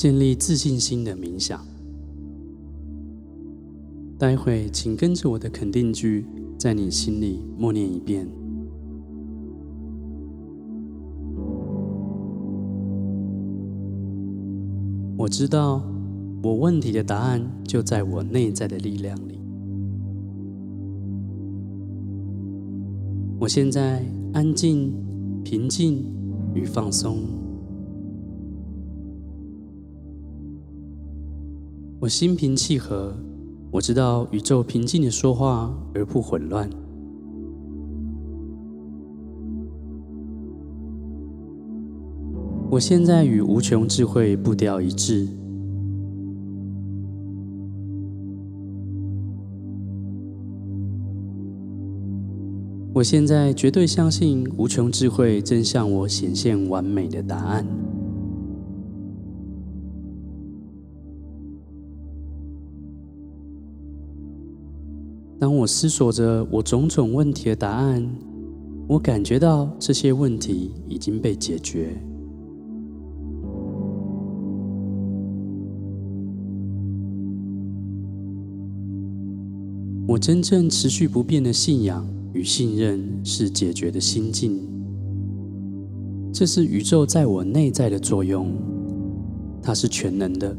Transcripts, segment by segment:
建立自信心的冥想。待会，请跟着我的肯定句，在你心里默念一遍。我知道，我问题的答案就在我内在的力量里。我现在安静、平静与放松。我心平气和，我知道宇宙平静的说话而不混乱。我现在与无穷智慧步调一致。我现在绝对相信无穷智慧正向我显现完美的答案。当我思索着我种种问题的答案，我感觉到这些问题已经被解决。我真正持续不变的信仰与信任是解决的心境。这是宇宙在我内在的作用，它是全能的。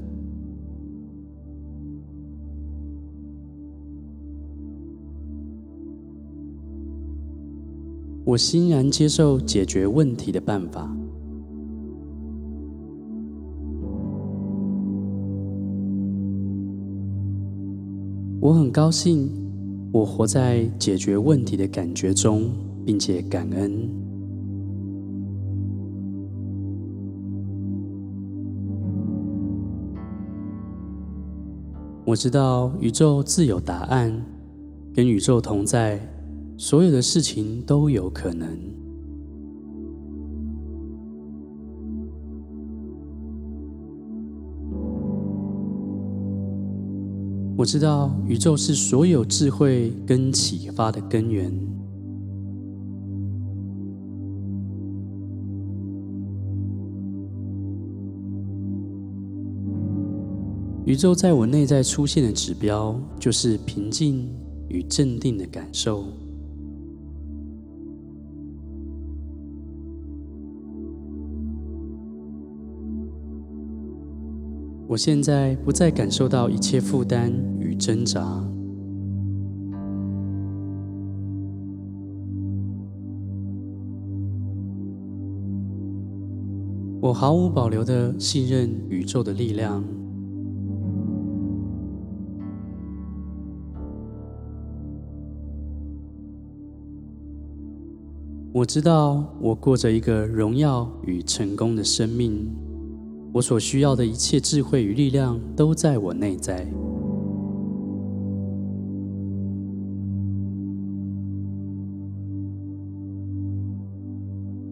我欣然接受解决问题的办法。我很高兴，我活在解决问题的感觉中，并且感恩。我知道宇宙自有答案，跟宇宙同在，所有的事情都有可能。我知道宇宙是所有智慧跟启发的根源。宇宙在我内在出现的指标，就是平静与镇定的感受。我现在不再感受到一切负担与挣扎。我毫无保留的信任宇宙的力量。我知道我过着一个荣耀与成功的生命。我所需要的一切智慧与力量都在我内在。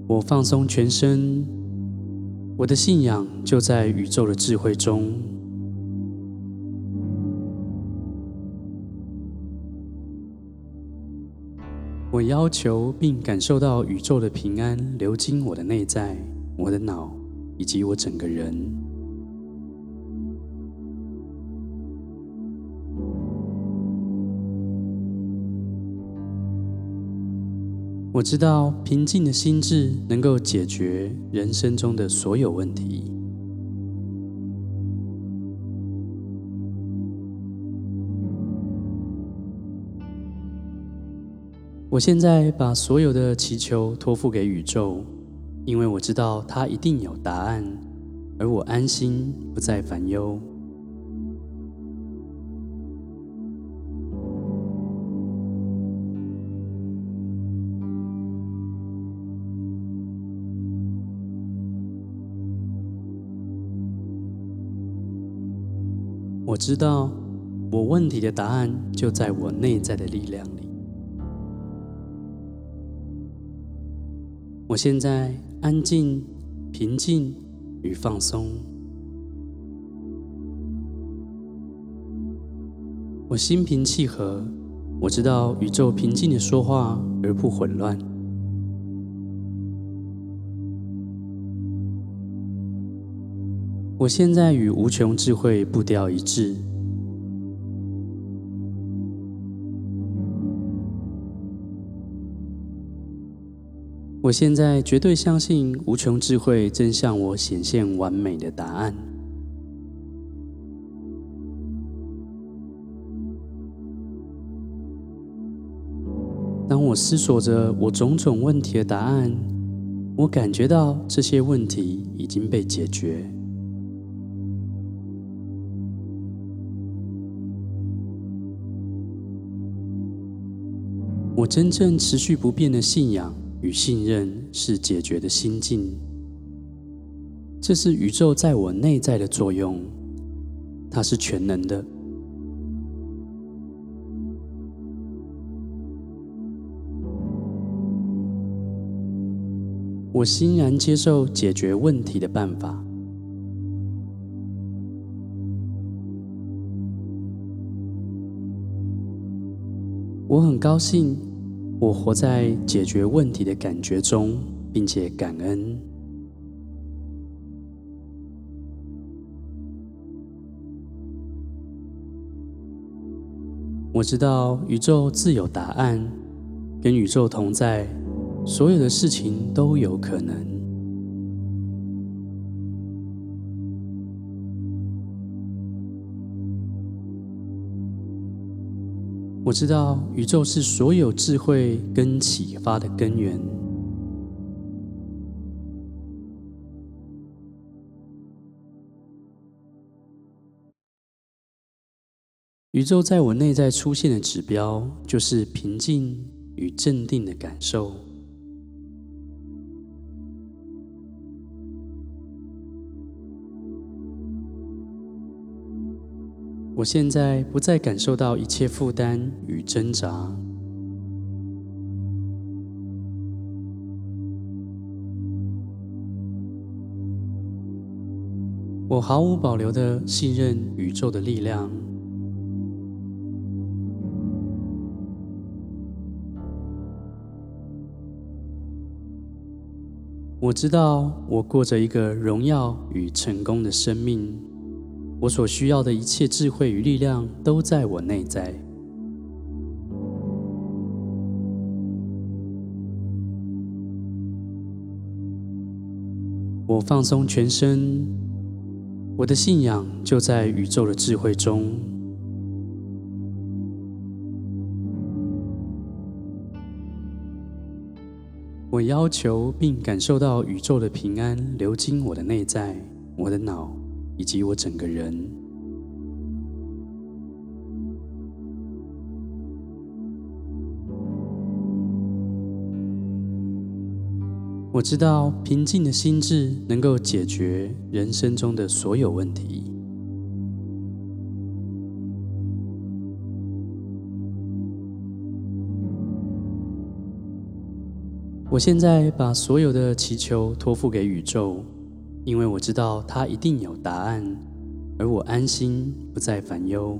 我放松全身，我的信仰就在宇宙的智慧中。我要求并感受到宇宙的平安流经我的内在，我的脑。以及我整个人，我知道平静的心智能够解决人生中的所有问题。我现在把所有的祈求托付给宇宙。因为我知道他一定有答案，而我安心，不再烦忧。我知道，我问题的答案就在我内在的力量里。我现在安静、平静与放松。我心平气和，我知道宇宙平静的说话而不混乱。我现在与无穷智慧步调一致。我现在绝对相信无穷智慧正向我显现完美的答案。当我思索着我种种问题的答案，我感觉到这些问题已经被解决。我真正持续不变的信仰。与信任是解决的心境，这是宇宙在我内在的作用，它是全能的。我欣然接受解决问题的办法。我很高兴。我活在解决问题的感觉中，并且感恩。我知道宇宙自有答案，跟宇宙同在，所有的事情都有可能。我知道宇宙是所有智慧跟启发的根源。宇宙在我内在出现的指标，就是平静与镇定的感受。我现在不再感受到一切负担与挣扎。我毫无保留的信任宇宙的力量。我知道，我过着一个荣耀与成功的生命。我所需要的一切智慧与力量都在我内在。我放松全身，我的信仰就在宇宙的智慧中。我要求并感受到宇宙的平安流经我的内在、我的脑以及我整个人。我知道平静的心智能够解决人生中的所有问题。我现在把所有的祈求托付给宇宙，因为我知道他一定有答案，而我安心，不再烦忧。